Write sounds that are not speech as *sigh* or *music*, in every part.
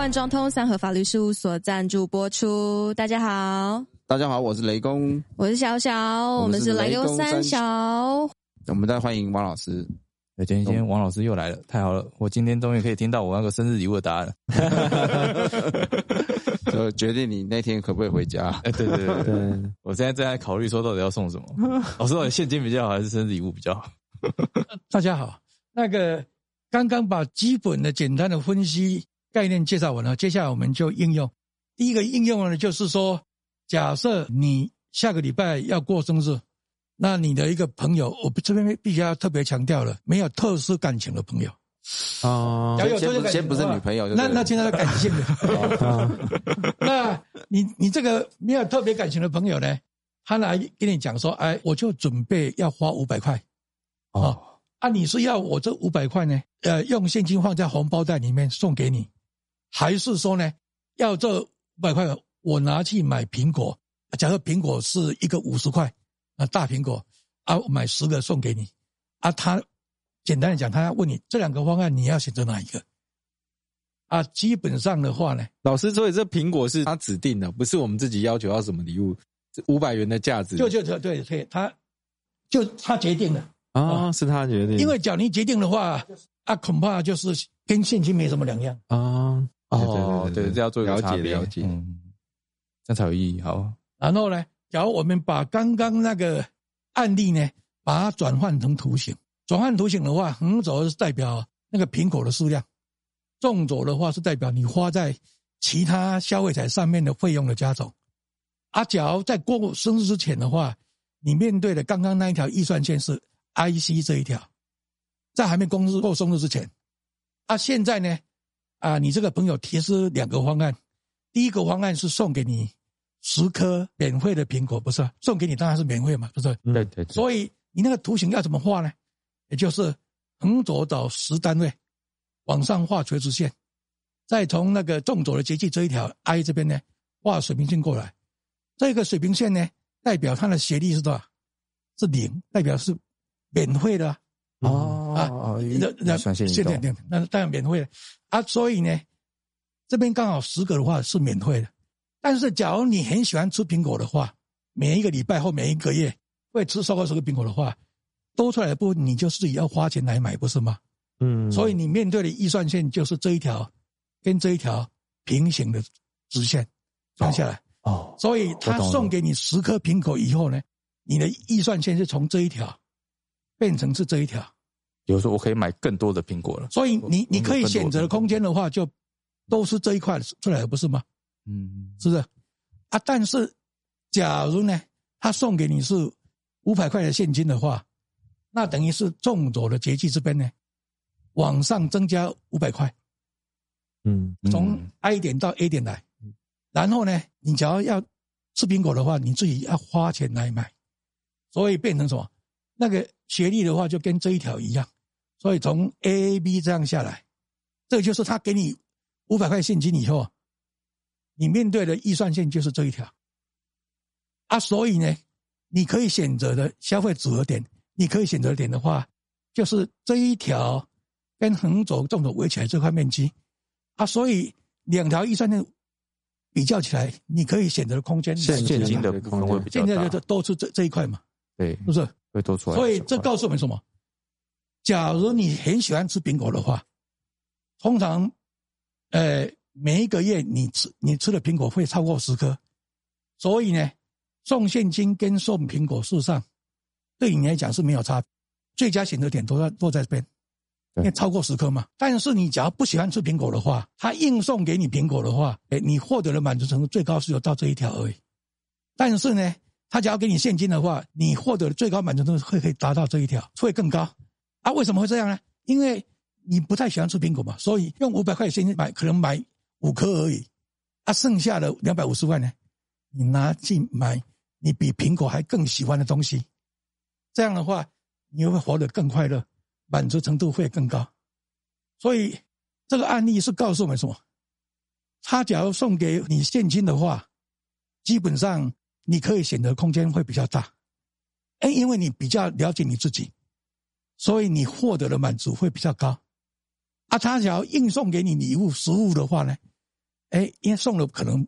万庄通三和法律事务所赞助播出。大家好，大家好，我是雷公，我是小小，我们是雷公三小。我们再欢迎王老师。哎，今天王老师又来了，太好了！我今天终于可以听到我那个生日礼物的答案。*laughs* 就决定你那天可不可以回家？哎，对对对对，我现在正在考虑说到底要送什么。老 *laughs* 师，到底现金比较好还是生日礼物比较好？大家好，那个刚刚把基本的简单的分析概念介绍完了，接下来我们就应用。第一个应用呢，就是说，假设你下个礼拜要过生日，那你的一个朋友，我这边必须要特别强调了，没有特殊感情的朋友。啊，先先不是女朋友，那那现在是感性的。*laughs* 那你你这个没有特别感情的朋友呢，他来跟你讲说，哎，我就准备要花五百块，哦，啊，你是要我这五百块呢，呃，用现金放在红包袋里面送给你，还是说呢，要这五百块我拿去买苹果？假设苹果是一个五十块，啊，大苹果，啊，买十个送给你，啊，他。简单的讲，他要问你这两个方案，你要选择哪一个？啊，基本上的话呢，老师，所以这苹果是他指定的，不是我们自己要求要什么礼物，五百元的价值，就就就对对，他就他决定的啊，是他决定。因为假如决定的话，啊，恐怕就是跟现金没什么两样啊。哦，对，这要做了解了解，嗯，这样才有意义。好，然后呢，假如我们把刚刚那个案例呢，把它转换成图形。转换图形的话，横轴是代表那个苹果的数量，纵轴的话是代表你花在其他消费者上面的费用的加总。啊，假如在过生日之前的话，你面对的刚刚那一条预算线是 IC 这一条，在还没公司过生日之前，啊，现在呢，啊，你这个朋友提出两个方案，第一个方案是送给你十颗免费的苹果，不是送给你当然是免费嘛，不是？对对。所以你那个图形要怎么画呢？也就是横轴找十单位，往上画垂直线，再从那个纵轴的节气这一条 I 这边呢画水平线过来，这个水平线呢代表它的斜率是多少？是零，代表是免费的哦啊，那那现在那当然免费的啊，所以呢这边刚好十个的话是免费的，但是假如你很喜欢吃苹果的话，每一个礼拜或每一个月会吃超过十个苹果的话。多出来的部分，你就自己要花钱来买，不是吗？嗯，所以你面对的预算线就是这一条跟这一条平行的直线放下来。哦，所以他送给你十颗苹果以后呢，你的预算线是从这一条变成是这一条。比如说，我可以买更多的苹果了。所以你你可以选择的空间的话，就都是这一块出来的，不是吗？嗯，是不是？啊，但是假如呢，他送给你是五百块的现金的话。那等于是纵走的节气这边呢，往上增加五百块，嗯，从 I 点到 A 点来，然后呢，你只要要吃苹果的话，你自己要花钱来买，所以变成什么？那个学历的话就跟这一条一样，所以从 A、A、B 这样下来，这就是他给你五百块现金以后，你面对的预算线就是这一条，啊，所以呢，你可以选择的消费组合点。你可以选择点的话，就是这一条跟横轴、纵轴围起来这块面积啊，所以两条预算线比较起来，你可以选择的空间现现金的部分会比较大。现在就都是这这一块嘛，对，是不是会多出来？所以这告诉我们什么？假如你很喜欢吃苹果的话，通常，呃，每一个月你吃你吃的苹果会超过十颗，所以呢，送现金跟送苹果事实上。对你来讲是没有差，最佳选择点都在都在这边，因为超过十颗嘛。但是你假如不喜欢吃苹果的话，他硬送给你苹果的话，哎，你获得的满足程度最高是有到这一条而已。但是呢，他只要给你现金的话，你获得的最高满足度会可以达到这一条，会更高。啊，为什么会这样呢？因为你不太喜欢吃苹果嘛，所以用五百块现金买，可能买五颗而已。啊，剩下的两百五十万呢，你拿去买你比苹果还更喜欢的东西。这样的话，你会活得更快乐，满足程度会更高。所以这个案例是告诉我们什么？他假如送给你现金的话，基本上你可以选择空间会比较大。哎，因为你比较了解你自己，所以你获得的满足会比较高。啊，他想要硬送给你礼物、实物的话呢，哎，因为送的可能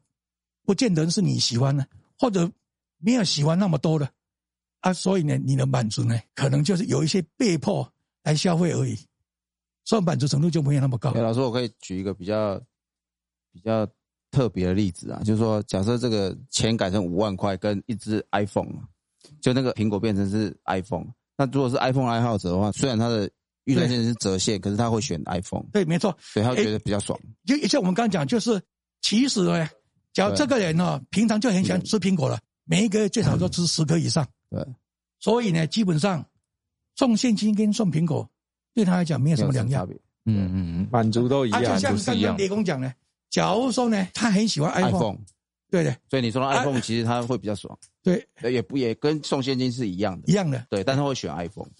不见得是你喜欢的，或者没有喜欢那么多的啊，所以呢，你的满足呢，可能就是有一些被迫来消费而已，所以满足程度就没有那么高。老师，我可以举一个比较比较特别的例子啊，就是说，假设这个钱改成五万块，跟一只 iPhone，就那个苹果变成是 iPhone，那如果是 iPhone 爱好者的话，虽然他的预算线是折现，可是他会选 iPhone。对，没错，所以他觉得比较爽。就像我们刚刚讲，就是其实呢，假如这个人呢，平常就很喜欢吃苹果了，每一个月最少都吃十颗以上。*laughs* 对，所以呢，基本上送现金跟送苹果对他来讲没有什么两样。嗯嗯嗯，满足都一样，就像刚刚雷公讲呢，假如说呢，他很喜欢 iPhone，对的，所以你说的 iPhone 其实他会比较爽。对，也不也跟送现金是一样的，一样的。对，但他会选 iPhone。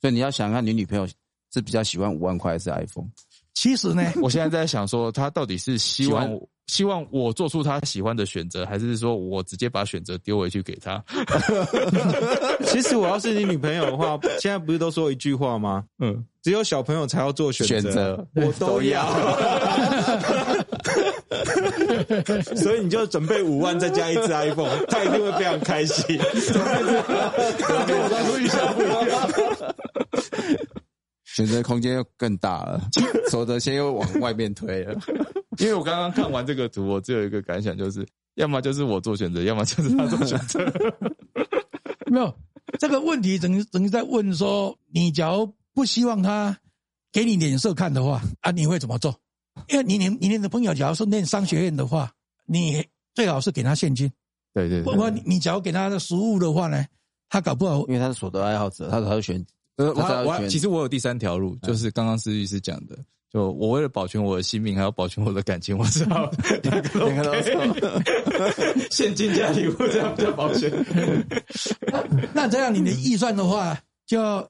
所以你要想看你女朋友是比较喜欢五万块还是 iPhone？其实呢，*laughs* 我现在在想说，他到底是希望希望我做出他喜欢的选择，还是说我直接把选择丢回去给他？*laughs* 其实我要是你女朋友的话，*laughs* 现在不是都说一句话吗？嗯，只有小朋友才要做选择，我都要。所以你就准备五万，再加一只 iPhone，他一定会非常开心。跟我当初预想不一样，选择空间又更大了，*laughs* 手的先又往外面推了。*laughs* 因为我刚刚看完这个图，我只有一个感想，就是要么就是我做选择，要么就是他做选择。*laughs* 没有这个问题，等于等于在问说，你假如不希望他给你脸色看的话，啊，你会怎么做？因为你你你的朋友，假如是念商学院的话，你最好是给他现金。对对。不过你你假如给他的食物的话呢，他搞不好，因为他是所得爱好者，他他会选。呃，我我其实我有第三条路，就是刚刚司律师讲的，就我为了保全我的性命，还要保全我的感情，我知道两个都现金加礼物这样比较保全。*laughs* 那这样你的预算的话就。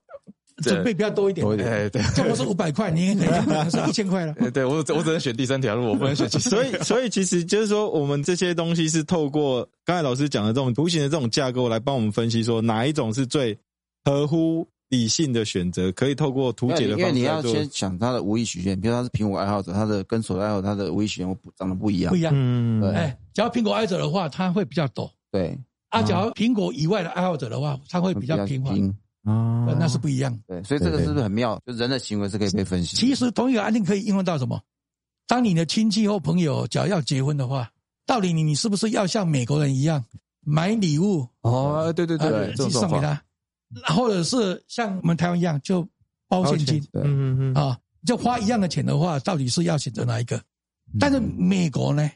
准备比较多一点，对对，这不是五百块，你可能是 *laughs* 一千块了。对我，我只能选第三条路，我不能选。所以，所以其实就是说，我们这些东西是透过刚才老师讲的这种图形的这种架构来帮我们分析，说哪一种是最合乎理性的选择，可以透过图解的方式。因为你要先想他的无意曲线，比如他是苹果爱好者，他的跟手爱好他的无意曲线不长得不一样，不一样。嗯，对。哎，只要苹果爱好者的话，他会比较陡。对。啊，只要苹果以外的爱好者的话，他会比较平缓。啊，那是不一样。对，所以这个是不是很妙？就人的行为是可以被分析。其实同一个案例可以应用到什么？当你的亲戚或朋友只要要结婚的话，到底你你是不是要像美国人一样买礼物？哦，对对对，送给他，或者是像我们台湾一样就包现金？嗯嗯嗯啊，就花一样的钱的话，到底是要选择哪一个？但是美国呢？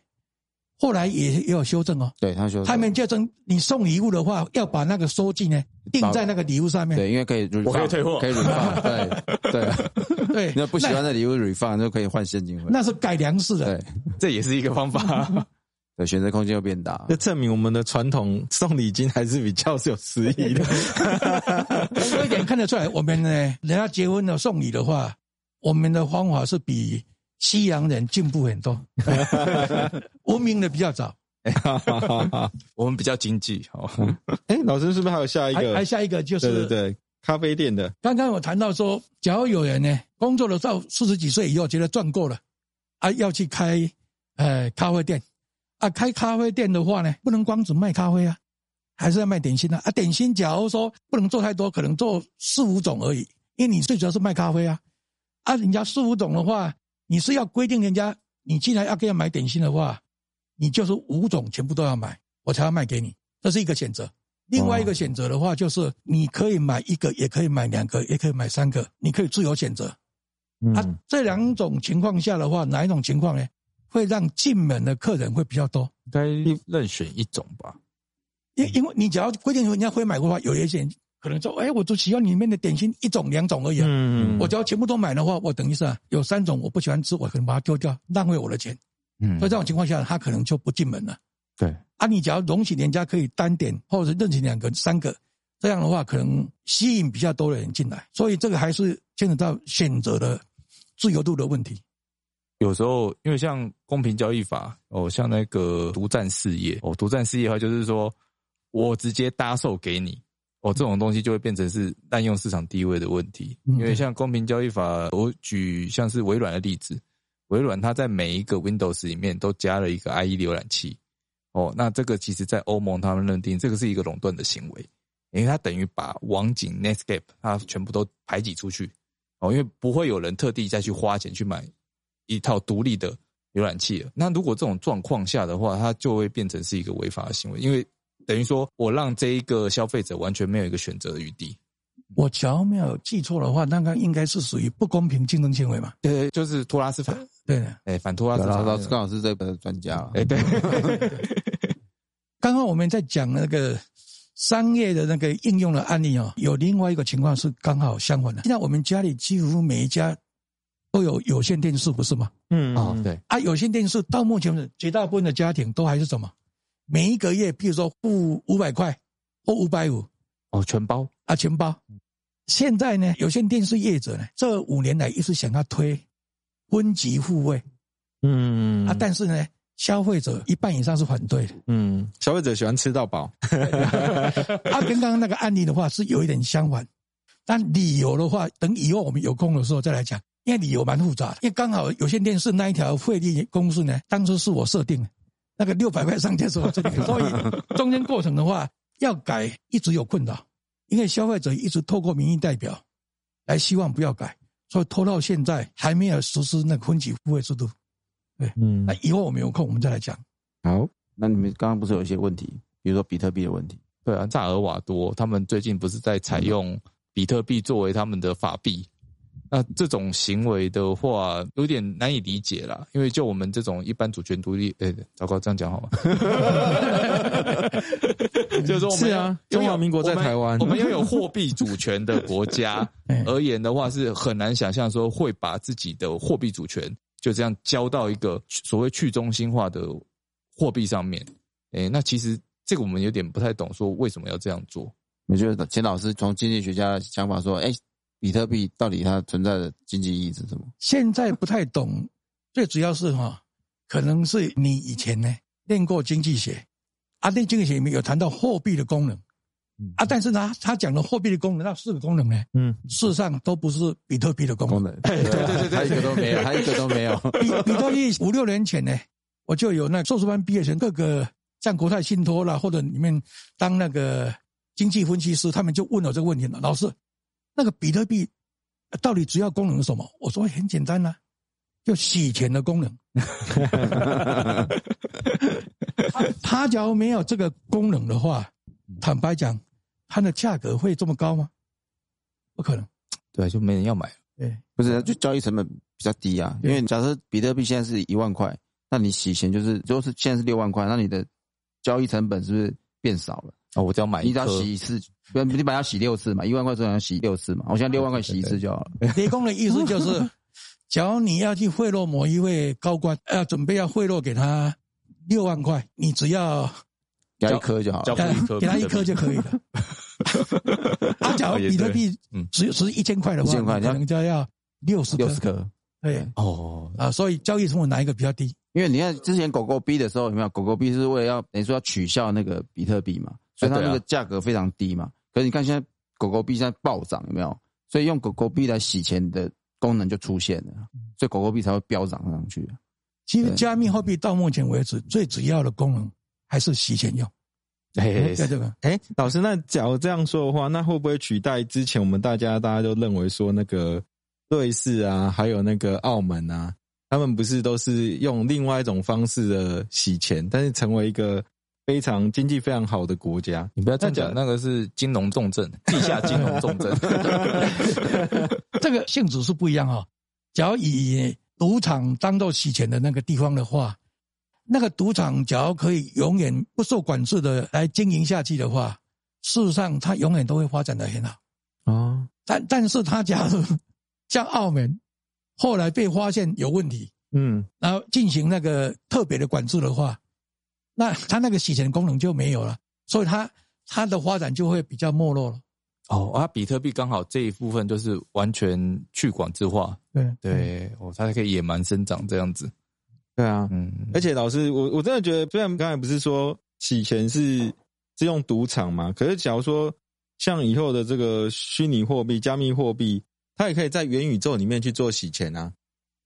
后来也也有修正哦，对他修，他们就正你送礼物的话，要把那个收据呢定在那个礼物上面。对，因为可以，我可以退货，可以 refund。对对 *laughs* 对，那不喜欢的礼物 refund 就可以换现金。那是改良式的，对，这也是一个方法。对，选择空间又变大，这证明我们的传统送礼金还是比较是有诗意的。*laughs* 有一点看得出来，我们呢，人家结婚了送礼的话，我们的方法是比。西洋人进步很多，*laughs* 文明的比较早，*laughs* 我们比较经济。好，哎，老师是不是还有下一个？还下一个就是对对对，咖啡店的。刚刚我谈到说，假如有人呢，工作了到四十几岁以后，觉得赚够了，啊，要去开呃咖啡店，啊，开咖啡店的话呢，不能光只卖咖啡啊，还是要卖点心啊。啊，点心假如说不能做太多，可能做四五种而已，因为你最主要是卖咖啡啊。啊，人家四五种的话。你是要规定人家，你既然要给他买点心的话，你就是五种全部都要买，我才要卖给你，这是一个选择。另外一个选择的话，就是你可以买一个，也可以买两个，也可以买三个，你可以自由选择。啊，这两种情况下的话，哪一种情况呢？会让进门的客人会比较多？该任选一种吧。因因为你只要规定说人家会买的话，有一些人。可能说，哎，我就喜欢里面的点心一种两种而已。嗯嗯，我只要全部都买的话，我等于是啊，有三种我不喜欢吃，我可能把它丢掉，浪费我的钱。嗯，所以这种情况下，他可能就不进门了。对，啊，你只要容许人家可以单点或者任选两个、三个，这样的话可能吸引比较多的人进来。所以这个还是牵扯到选择的自由度的问题。有时候，因为像公平交易法哦，像那个独占事业哦，独占事业的话，就是说我直接搭售给你。哦，这种东西就会变成是滥用市场地位的问题。因为像公平交易法，我举像是微软的例子，微软它在每一个 Windows 里面都加了一个 IE 浏览器。哦，那这个其实在欧盟他们认定这个是一个垄断的行为，因为它等于把网景 Netscape 它全部都排挤出去。哦，因为不会有人特地再去花钱去买一套独立的浏览器了。那如果这种状况下的话，它就会变成是一个违法的行为，因为等于说我让这一个消费者完全没有一个选择的余地。我假如没有记错的话，那个应该是属于不公平竞争行为嘛？对，就是托拉斯法。对，哎，反托拉斯法，老师刚好是这个专家。哎，*laughs* 对。*laughs* 刚刚我们在讲那个商业的那个应用的案例哦，有另外一个情况是刚好相反的。现在我们家里几乎每一家都有有线电视，不是吗？嗯啊，对啊，有线电视到目前为止，绝大部分的家庭都还是什么？每一个月，比如说付五百块或五百五，哦，全包啊，全包。现在呢，有线电视业者呢，这五年来一直想要推分级付费，嗯啊，但是呢。消费者一半以上是反对的。嗯，消费者喜欢吃到饱。*laughs* 啊跟刚刚那个案例的话是有一点相反，但理由的话，等以后我们有空的时候再来讲，因为理由蛮复杂的。因为刚好有线电视那一条汇率公式呢，当初是我设定的，那个六百块上架是我设定的，所 *laughs* 以中间过程的话要改一直有困扰，因为消费者一直透过民意代表来希望不要改，所以拖到现在还没有实施那个分级付费制度。对，嗯，那以后我们有空，我们再来讲。好，那你们刚刚不是有一些问题，比如说比特币的问题？对啊，萨尔瓦多他们最近不是在采用比特币作为他们的法币？那这种行为的话，有点难以理解啦。因为就我们这种一般主权独立，哎，糟糕，这样讲好吗？*laughs* 就是说，是啊，中华民国在台湾，我们拥有货币主权的国家 *laughs* 而言的话，是很难想象说会把自己的货币主权。就这样交到一个所谓去中心化的货币上面，哎，那其实这个我们有点不太懂，说为什么要这样做？我觉得钱老师从经济学家的想法说，哎，比特币到底它存在的经济意义是什么？现在不太懂，最主要是哈，可能是你以前呢练过经济学，啊，练经济学里面有谈到货币的功能。啊，但是呢，他讲的货币的功能，那四个功能呢？嗯，事实上都不是比特币的功能。对对对对，他一个都没有，他一个都没有。*laughs* 比比特币五六年前呢，我就有那硕士班毕业生，各个像国泰信托啦，或者里面当那个经济分析师，他们就问我这个问题了：老师，那个比特币到底主要功能是什么？我说很简单呐，就洗钱的功能。*laughs* 他他假如没有这个功能的话，坦白讲。它的价格会这么高吗？不可能，对，就没人要买。对，不是，就交易成本比较低啊。因为假设比特币现在是一万块，那你洗钱就是，如果是现在是六万块，那你的交易成本是不是变少了？哦，我只要买，你只要洗一次，不，你把它洗六次嘛，一万块只要洗六次嘛。我现在六万块洗一次就好了。*laughs* 雷公的意思就是，*laughs* 假如你要去贿赂某一位高官，要准备要贿赂给他六万块，你只要。给他一颗就好，了，*laughs* 给他一颗就可以了。他假如比特币只只一千块的话，可能就要六十六十颗。对，哦啊，所以交易成本哪一个比较低？因为你看之前狗狗币的时候有没有？狗狗币是为了要等于说要取笑那个比特币嘛，所以它那个价格非常低嘛。可是你看现在狗狗币现在暴涨，有没有？所以用狗狗币来洗钱的功能就出现了，所以狗狗币才会飙涨上去。其实加密货币到目前为止最主要的功能。还是洗钱用，哎，在这个，哎，老师，那假如这样说的话，那会不会取代之前我们大家大家都认为说那个瑞士啊，还有那个澳门啊，他们不是都是用另外一种方式的洗钱，但是成为一个非常经济非常好的国家？你不要这样讲，那个是金融重镇，*laughs* 地下金融重镇，*laughs* 这个性质是不一样哈。假如以赌场当做洗钱的那个地方的话。那个赌场，假如可以永远不受管制的来经营下去的话，事实上它永远都会发展的很好啊。但但是它假如像澳门，后来被发现有问题，嗯，然后进行那个特别的管制的话，那它那个洗钱功能就没有了，所以它它的发展就会比较没落了。哦，啊，比特币刚好这一部分就是完全去管制化，对对，哦，它可以野蛮生长这样子。对啊，嗯，而且老师，我我真的觉得，虽然刚才不是说洗钱是是用赌场嘛，可是假如说像以后的这个虚拟货币、加密货币，它也可以在元宇宙里面去做洗钱啊。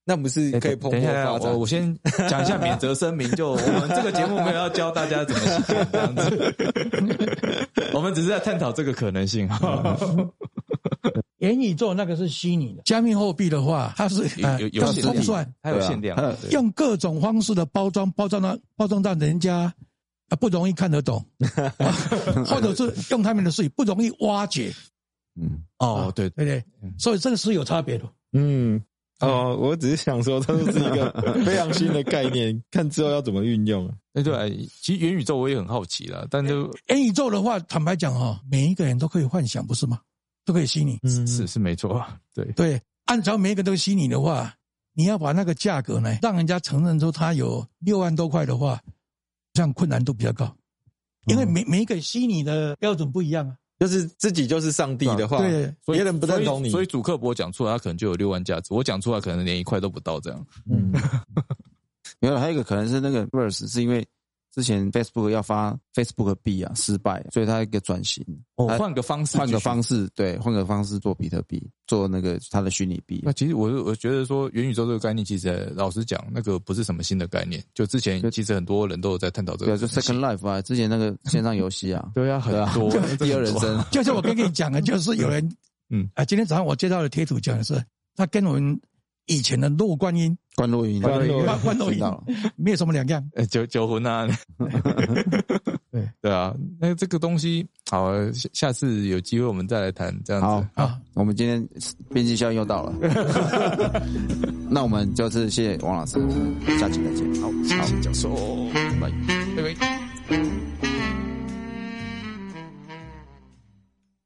那不是可以蓬等一下，勃发展？我我先讲一下免责声明，就我们这个节目没有要教大家怎么洗钱这样子，我们只是在探讨这个可能性。元宇宙那个是虚拟的，*laughs* 加密货币的话，它是呃有有要限定通算，它有限量用各种方式的包装，包装到包装到人家啊不容易看得懂，*laughs* 啊或者是用他们的术语不容易挖掘，嗯，哦，对，对不对？所以这个是有差别的。嗯，哦，我只是想说，它是一个 *laughs* 非常新的概念，看之后要怎么运用啊。哎对，其实元宇宙我也很好奇啦，但就元宇宙的话，坦白讲哈，每一个人都可以幻想，不是吗？都可以虚拟。嗯，是是没错，对，对，按照每一个都虚拟的话，你要把那个价格呢，让人家承认说它有六万多块的话，这样困难度比较高，因为每每一个虚拟的标准不一样啊。就是自己就是上帝的话，对，所以别人不认同你，所以主客博讲出来，他可能就有六万价值，我讲出来可能连一块都不到这样。嗯，*laughs* *laughs* 没有，还有一个可能是那个 Verse 是因为之前 Facebook 要发 Facebook 币啊失败，所以它一个转型，哦，换个方式，换个方。式，对，换个方式做比特币，做那个它的虚拟币那。其实我我觉得说元宇宙这个概念，其实老实讲，那个不是什么新的概念，就之前其实很多人都有在探讨这个对。就 Second Life 啊，之前那个线上游戏啊，*laughs* 对啊，很多 *laughs* 第二人生，就是我刚跟你讲的，*laughs* 就是有人，嗯嗯啊，今天早上我接到的贴图讲的是，他跟我们以前的陆观音关录音，关洛音关关洛音没有什么两样。呃 *laughs* 酒酒魂啊，*laughs* 对。对啊，那这个东西好，下下次有机会我们再来谈这样好子。啊，我们今天边际效应又到了，*laughs* 那我们就是谢谢王老师，下期再见。好，谢谢教授，拜。拜拜。